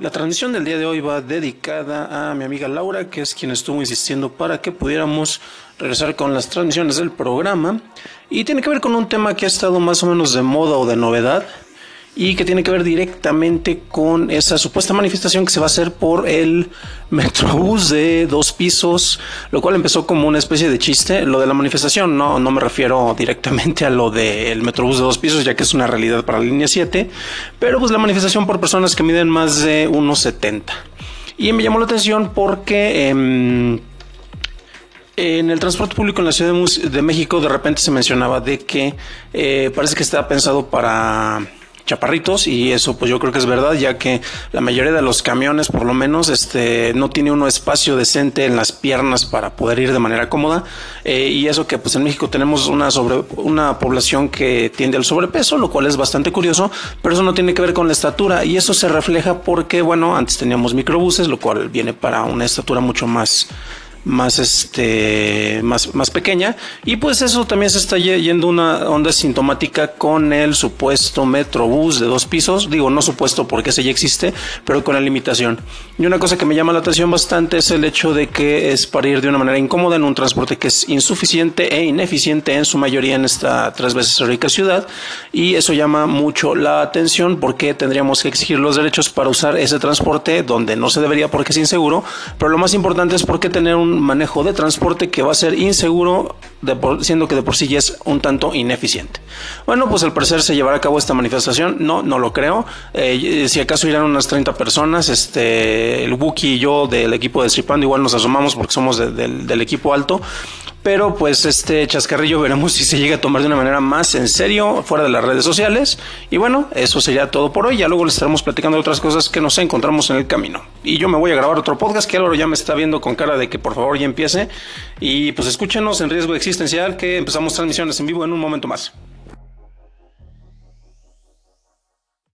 La transmisión del día de hoy va dedicada a mi amiga Laura, que es quien estuvo insistiendo para que pudiéramos regresar con las transmisiones del programa. Y tiene que ver con un tema que ha estado más o menos de moda o de novedad y que tiene que ver directamente con esa supuesta manifestación que se va a hacer por el Metrobús de dos pisos, lo cual empezó como una especie de chiste. Lo de la manifestación no, no me refiero directamente a lo del Metrobús de dos pisos, ya que es una realidad para la línea 7, pero pues la manifestación por personas que miden más de 1,70. Y me llamó la atención porque... Em, en el transporte público en la Ciudad de, México de repente se mencionaba de que eh, parece que está pensado para chaparritos y eso pues yo creo que es verdad ya que la mayoría de los camiones por lo menos este no tiene uno espacio decente en las piernas para poder ir de manera cómoda. Eh, y eso que pues en México tenemos una sobre una población que tiende al sobrepeso lo cual es bastante curioso pero eso no tiene que ver con la estatura y eso se refleja porque bueno antes teníamos microbuses lo cual viene para una estatura mucho más más este más, más pequeña. Y pues eso también se está yendo una onda sintomática con el supuesto metrobús de dos pisos. Digo no supuesto porque ese ya existe pero con la limitación. Y una cosa que me llama la atención bastante es el hecho de que es para ir de una manera incómoda en un transporte que es insuficiente e ineficiente en su mayoría en esta tres veces rica ciudad. Y eso llama mucho la atención porque tendríamos que exigir los derechos para usar ese transporte donde no se debería porque es inseguro. Pero lo más importante es porque tener un manejo de transporte que va a ser inseguro, siendo que de por sí ya es un tanto ineficiente. Bueno, pues al parecer se llevará a cabo esta manifestación, no, no lo creo. Eh, si acaso irán unas 30 personas, este, el Wookie y yo del equipo de Stripando igual nos asomamos porque somos del equipo alto. Pero pues este chascarrillo veremos si se llega a tomar de una manera más en serio fuera de las redes sociales. Y bueno, eso sería todo por hoy. Ya luego les estaremos platicando de otras cosas que nos encontramos en el camino. Y yo me voy a grabar otro podcast que Álvaro ya me está viendo con cara de que por favor ya empiece. Y pues escúchenos en riesgo existencial que empezamos transmisiones en vivo en un momento más.